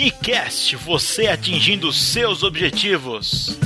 Unicast, você atingindo seus objetivos.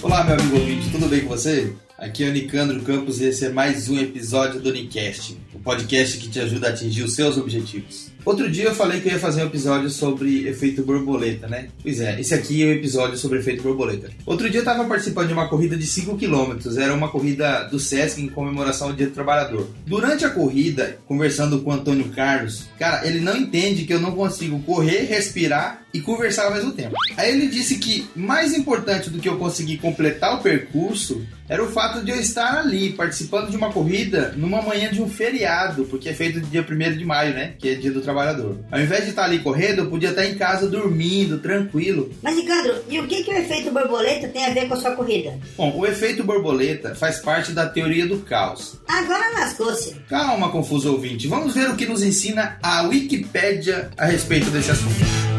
Olá, meu amigo ouvinte, tudo bem com você? Aqui é o Nicandro Campos e esse é mais um episódio do Unicast, podcast que te ajuda a atingir os seus objetivos. Outro dia eu falei que eu ia fazer um episódio sobre efeito borboleta, né? Pois é, esse aqui é o episódio sobre efeito borboleta. Outro dia eu estava participando de uma corrida de 5 km, era uma corrida do Sesc em comemoração ao Dia do Trabalhador. Durante a corrida, conversando com o Antônio Carlos, cara, ele não entende que eu não consigo correr, respirar e conversar ao mesmo tempo. Aí ele disse que mais importante do que eu conseguir completar o percurso era o fato de eu estar ali participando de uma corrida numa manhã de um feriado, porque é feito dia 1 de maio, né? Que é dia do trabalhador. Ao invés de estar ali correndo, eu podia estar em casa dormindo, tranquilo. Mas, Ricardo, e o que, que o efeito borboleta tem a ver com a sua corrida? Bom, o efeito borboleta faz parte da teoria do caos. Agora lascou-se. Calma, confuso ouvinte. Vamos ver o que nos ensina a Wikipédia a respeito desse assunto.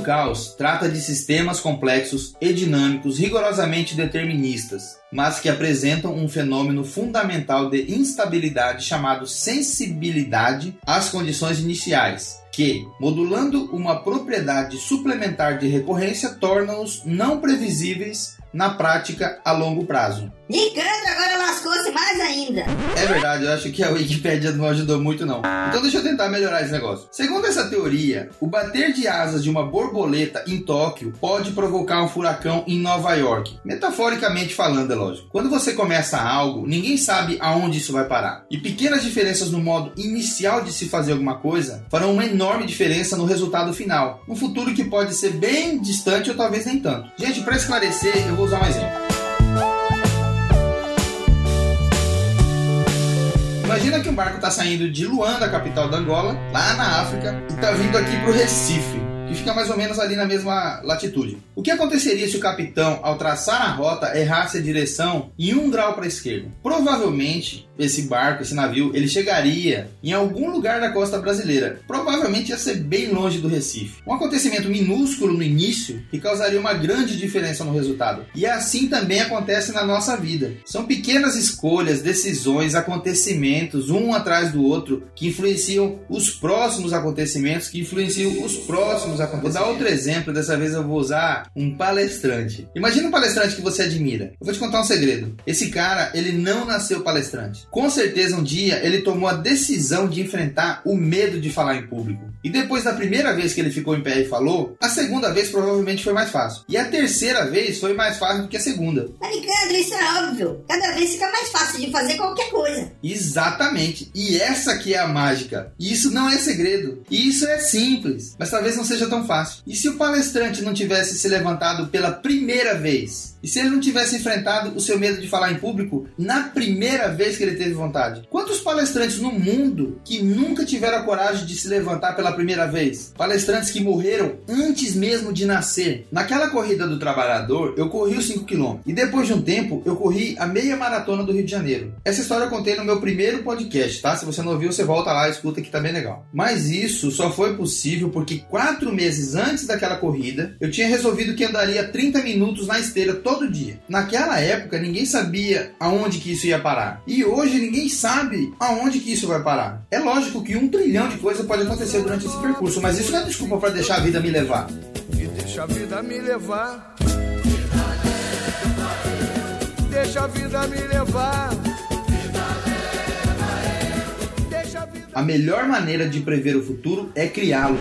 Caos trata de sistemas complexos e dinâmicos rigorosamente deterministas, mas que apresentam um fenômeno fundamental de instabilidade chamado sensibilidade às condições iniciais, que, modulando uma propriedade suplementar de recorrência, tornam-os não previsíveis na prática a longo prazo. Ricardo, agora lascou-se mais ainda. É verdade, eu acho que a Wikipédia não ajudou muito não. Então deixa eu tentar melhorar esse negócio. Segundo essa teoria, o bater de asas de uma borboleta em Tóquio pode provocar um furacão em Nova York. Metaforicamente falando, lógico. Quando você começa algo, ninguém sabe aonde isso vai parar. E pequenas diferenças no modo inicial de se fazer alguma coisa farão uma enorme diferença no resultado final. Um futuro que pode ser bem distante ou talvez nem tanto. Gente, para esclarecer, eu vou usar um exemplo. Imagina que um barco está saindo de Luanda, capital da Angola, lá na África, e está vindo aqui para o Recife, que fica mais ou menos ali na mesma latitude. O que aconteceria se o capitão, ao traçar a rota, errasse a direção em um grau para a esquerda? Provavelmente, esse barco, esse navio, ele chegaria em algum lugar da costa brasileira. Provavelmente ia ser bem longe do Recife. Um acontecimento minúsculo no início que causaria uma grande diferença no resultado. E assim também acontece na nossa vida. São pequenas escolhas, decisões, acontecimentos, um atrás do outro, que influenciam os próximos acontecimentos, que influenciam os próximos acontecimentos. Vou dar outro exemplo, dessa vez eu vou usar um palestrante. Imagina um palestrante que você admira. Eu vou te contar um segredo. Esse cara, ele não nasceu palestrante. Com certeza um dia ele tomou a decisão de enfrentar o medo de falar em público. E depois da primeira vez que ele ficou em pé e falou, a segunda vez provavelmente foi mais fácil. E a terceira vez foi mais fácil do que a segunda. Mas, Ricardo, isso é óbvio. Cada vez fica mais fácil de fazer qualquer coisa. Exatamente. E essa que é a mágica. E isso não é segredo. E isso é simples, mas talvez não seja tão fácil. E se o palestrante não tivesse se levantado pela primeira vez? E se ele não tivesse enfrentado o seu medo de falar em público na primeira vez que ele teve vontade? Quantos palestrantes no mundo que nunca tiveram a coragem de se levantar pela primeira vez? Palestrantes que morreram antes mesmo de nascer. Naquela corrida do trabalhador, eu corri os 5 km e depois de um tempo eu corri a meia maratona do Rio de Janeiro. Essa história eu contei no meu primeiro podcast, tá? Se você não ouviu, você volta lá e escuta que tá bem legal. Mas isso só foi possível porque quatro meses antes daquela corrida eu tinha resolvido que andaria 30 minutos na esteira todo dia. Naquela época ninguém sabia aonde que isso ia parar. E hoje ninguém sabe aonde que isso vai parar. É lógico que um trilhão de coisas pode acontecer durante esse percurso, mas isso não é desculpa para deixar a vida me levar. E deixa a vida me levar. Deixa a vida me levar. A melhor maneira de prever o futuro é criá-lo.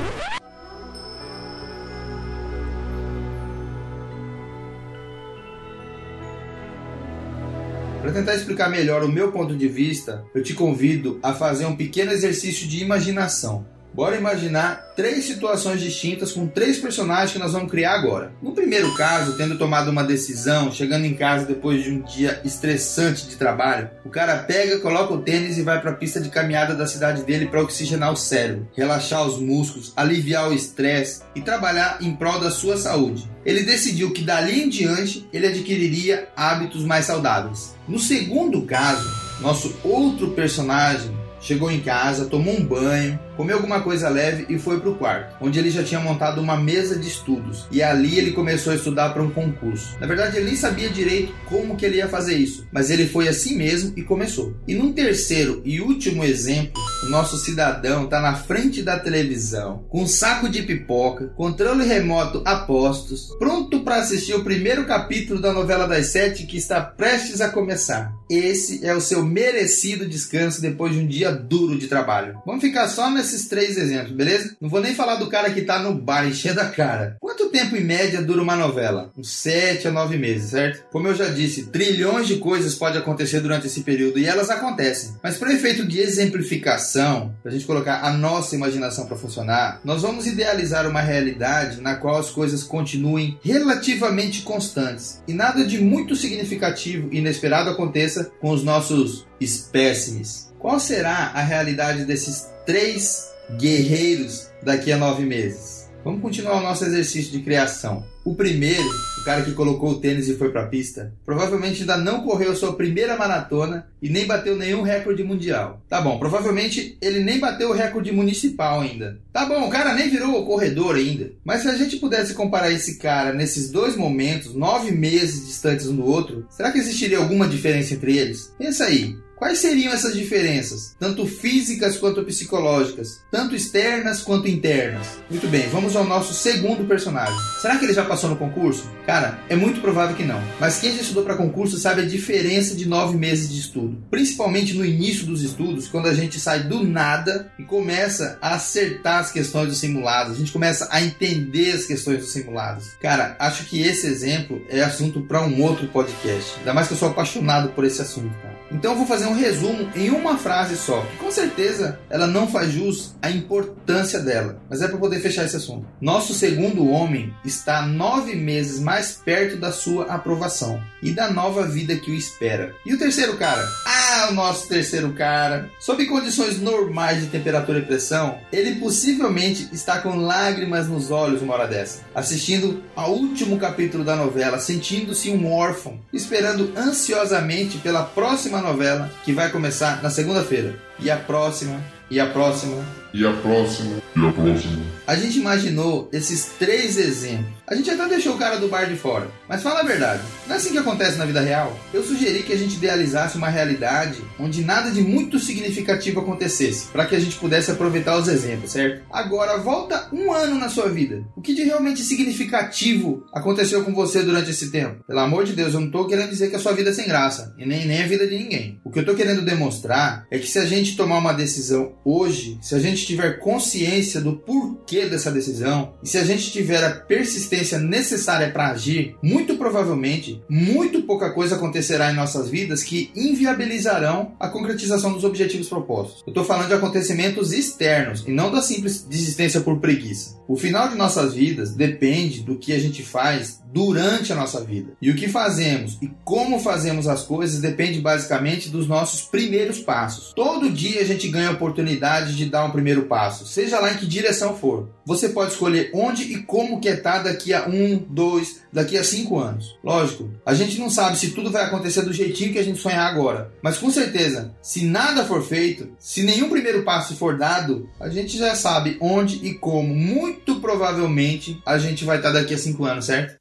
Para tentar explicar melhor o meu ponto de vista, eu te convido a fazer um pequeno exercício de imaginação. Bora imaginar três situações distintas com três personagens que nós vamos criar agora. No primeiro caso, tendo tomado uma decisão, chegando em casa depois de um dia estressante de trabalho, o cara pega, coloca o tênis e vai para a pista de caminhada da cidade dele para oxigenar o cérebro, relaxar os músculos, aliviar o estresse e trabalhar em prol da sua saúde. Ele decidiu que dali em diante ele adquiriria hábitos mais saudáveis. No segundo caso, nosso outro personagem chegou em casa, tomou um banho, comeu alguma coisa leve e foi pro quarto, onde ele já tinha montado uma mesa de estudos. E ali ele começou a estudar para um concurso. Na verdade, ele nem sabia direito como que ele ia fazer isso, mas ele foi assim mesmo e começou. E num terceiro e último exemplo, o nosso cidadão está na frente da televisão, com um saco de pipoca, controle remoto a postos, pronto para assistir o primeiro capítulo da novela das sete que está prestes a começar. Esse é o seu merecido descanso depois de um dia duro de trabalho. Vamos ficar só nesses três exemplos, beleza? Não vou nem falar do cara que tá no bar enchendo a cara. Quanto tempo em média dura uma novela? Uns 7 a 9 meses, certo? Como eu já disse, trilhões de coisas podem acontecer durante esse período e elas acontecem. Mas para efeito de exemplificação, para a gente colocar a nossa imaginação para funcionar, nós vamos idealizar uma realidade na qual as coisas continuem relativamente constantes e nada de muito significativo e inesperado aconteça com os nossos espécimes. Qual será a realidade desses três guerreiros daqui a nove meses? Vamos continuar o nosso exercício de criação. O primeiro, o cara que colocou o tênis e foi para a pista, provavelmente ainda não correu sua primeira maratona e nem bateu nenhum recorde mundial. Tá bom, provavelmente ele nem bateu o recorde municipal ainda. Tá bom, o cara nem virou corredor ainda. Mas se a gente pudesse comparar esse cara nesses dois momentos, nove meses distantes um do outro, será que existiria alguma diferença entre eles? Pensa aí. Quais seriam essas diferenças, tanto físicas quanto psicológicas, tanto externas quanto internas? Muito bem, vamos ao nosso segundo personagem. Será que ele já passou no concurso? Cara, é muito provável que não. Mas quem já estudou para concurso sabe a diferença de nove meses de estudo. Principalmente no início dos estudos, quando a gente sai do nada e começa a acertar as questões dos simulados, a gente começa a entender as questões dos simulados. Cara, acho que esse exemplo é assunto para um outro podcast. Ainda mais que eu sou apaixonado por esse assunto, cara. Então eu vou fazer um resumo em uma frase só. Com certeza ela não faz jus à importância dela, mas é para poder fechar esse assunto. Nosso segundo homem está nove meses mais perto da sua aprovação e da nova vida que o espera. E o terceiro cara? Ah, o nosso terceiro cara. Sob condições normais de temperatura e pressão, ele possivelmente está com lágrimas nos olhos uma hora dessa, assistindo ao último capítulo da novela, sentindo-se um órfão, esperando ansiosamente pela próxima novela que vai começar na segunda-feira. E a próxima, e a próxima, E a próxima? E a próxima? a gente imaginou esses três exemplos. A gente até deixou o cara do bar de fora. Mas fala a verdade, não é assim que acontece na vida real? Eu sugeri que a gente idealizasse uma realidade onde nada de muito significativo acontecesse, para que a gente pudesse aproveitar os exemplos, certo? Agora, volta um ano na sua vida. O que de realmente significativo aconteceu com você durante esse tempo? Pelo amor de Deus, eu não tô querendo dizer que a sua vida é sem graça, e nem, nem a vida de ninguém. O que eu tô querendo demonstrar é que se a gente tomar uma decisão hoje, se a gente tiver consciência do porquê dessa decisão, e se a gente tiver a persistência necessária para agir, muito provavelmente, muito pouca coisa acontecerá em nossas vidas que inviabilizarão a concretização dos objetivos propostos. Eu estou falando de acontecimentos externos e não da simples desistência por preguiça. O final de nossas vidas depende do que a gente faz durante a nossa vida. E o que fazemos e como fazemos as coisas depende basicamente dos nossos primeiros passos. Todo dia a gente ganha a oportunidade de dar um primeiro passo, seja lá em que direção for. Você pode escolher onde e como quer estar daqui a um, dois, daqui a cinco anos. Lógico, a gente não sabe se tudo vai acontecer do jeitinho que a gente sonhar agora, mas com certeza, se nada for feito, se nenhum primeiro passo for dado, a gente já sabe onde e como, muito provavelmente, a gente vai estar daqui a cinco anos, certo?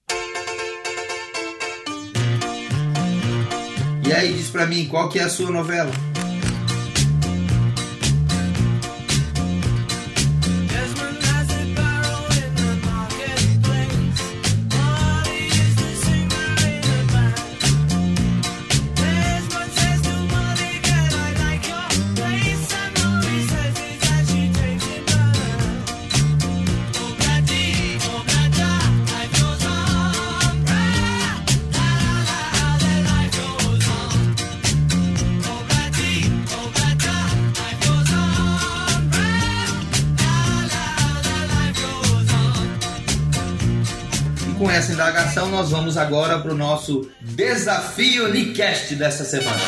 E aí, diz pra mim, qual que é a sua novela? Com essa indagação, nós vamos agora para o nosso desafio Nicast dessa semana.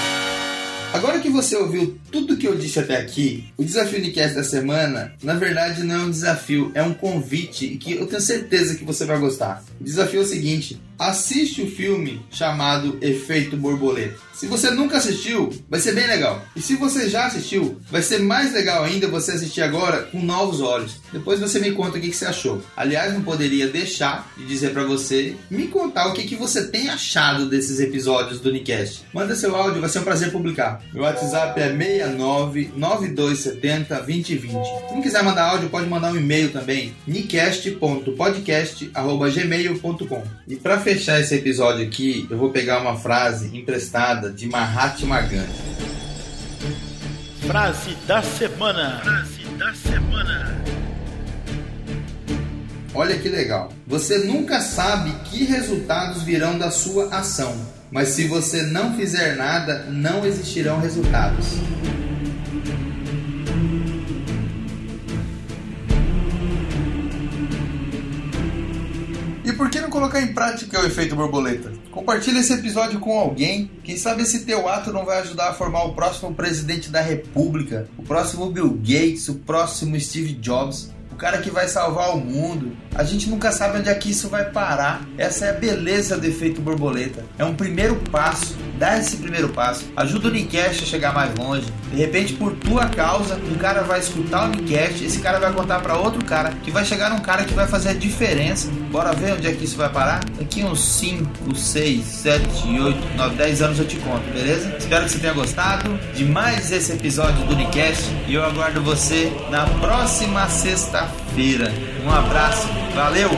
Agora que você ouviu tudo que eu disse até aqui, o desafio Nicast da semana, na verdade, não é um desafio, é um convite que eu tenho certeza que você vai gostar. O desafio é o seguinte: assiste o filme chamado Efeito Borboleta. Se você nunca assistiu, vai ser bem legal. E se você já assistiu, vai ser mais legal ainda você assistir agora com novos olhos. Depois você me conta o que, que você achou. Aliás, não poderia deixar de dizer para você me contar o que, que você tem achado desses episódios do Nicast. Manda seu áudio, vai ser um prazer publicar. Meu WhatsApp é 69 9270 2020. Se não quiser mandar áudio, pode mandar um e-mail também, nicast.podcast@gmail.com. E para fechar esse episódio aqui, eu vou pegar uma frase emprestada de Mahatma Gandhi. Frase da semana. Frase da semana. Olha que legal. Você nunca sabe que resultados virão da sua ação, mas se você não fizer nada, não existirão resultados. Por que não colocar em prática o efeito borboleta? Compartilhe esse episódio com alguém. Quem sabe esse teu ato não vai ajudar a formar o próximo presidente da república, o próximo Bill Gates, o próximo Steve Jobs, o cara que vai salvar o mundo. A gente nunca sabe onde é que isso vai parar. Essa é a beleza do efeito borboleta. É um primeiro passo. Dá esse primeiro passo. Ajuda o Nicast a chegar mais longe. De repente, por tua causa, um cara vai escutar o Nicast, esse cara vai contar para outro cara, que vai chegar num cara que vai fazer a diferença. Bora ver onde é que isso vai parar? Daqui uns 5, 6, 7, 8, 9, 10 anos eu te conto, beleza? Espero que você tenha gostado de mais esse episódio do Unicast e eu aguardo você na próxima sexta-feira. Um abraço, valeu!